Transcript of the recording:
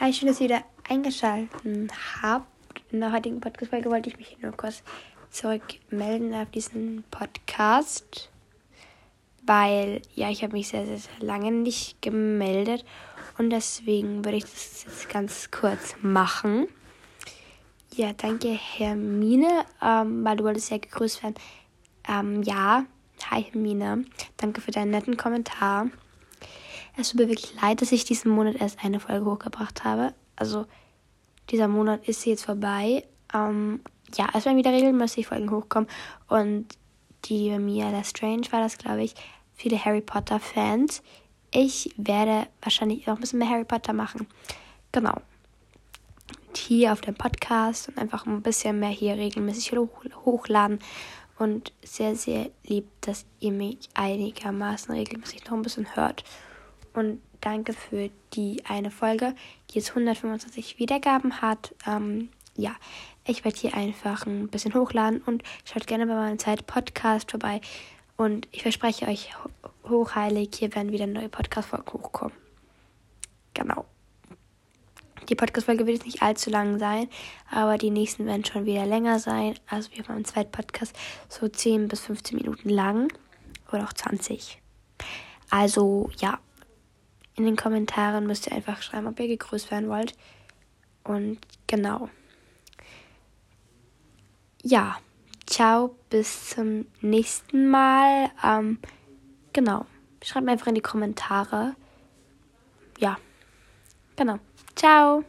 Hi, schön, dass ihr wieder eingeschaltet habt. In der heutigen Podcast-Folge wollte ich mich nur kurz zurückmelden auf diesen Podcast, weil ja, ich habe mich sehr, sehr, sehr lange nicht gemeldet und deswegen würde ich das jetzt ganz kurz machen. Ja, danke Hermine, ähm, weil du wolltest ja gegrüßt werden. Ähm, ja, hi Hermine, danke für deinen netten Kommentar. Es tut mir wirklich leid, dass ich diesen Monat erst eine Folge hochgebracht habe. Also dieser Monat ist jetzt vorbei. Ähm, ja, es werden wieder regelmäßig Folgen hochkommen. Und die bei mir, der Strange war das, glaube ich, viele Harry Potter-Fans. Ich werde wahrscheinlich noch ein bisschen mehr Harry Potter machen. Genau. Hier auf dem Podcast und einfach ein bisschen mehr hier regelmäßig hochladen. Und sehr, sehr lieb, dass ihr mich einigermaßen regelmäßig noch ein bisschen hört. Und danke für die eine Folge, die jetzt 125 Wiedergaben hat. Ähm, ja, ich werde hier einfach ein bisschen hochladen und schaut gerne bei meinem Zeit Podcast vorbei. Und ich verspreche euch hochheilig, hier werden wieder neue Podcast-Folgen hochkommen. Genau. Die Podcast-Folge wird jetzt nicht allzu lang sein, aber die nächsten werden schon wieder länger sein. Also wir haben im zweiten Podcast so 10 bis 15 Minuten lang oder auch 20. Also ja, in den Kommentaren müsst ihr einfach schreiben, ob ihr gegrüßt werden wollt. Und genau. Ja, ciao, bis zum nächsten Mal. Ähm, genau. Schreibt mir einfach in die Kommentare. Ja, genau. Ciao.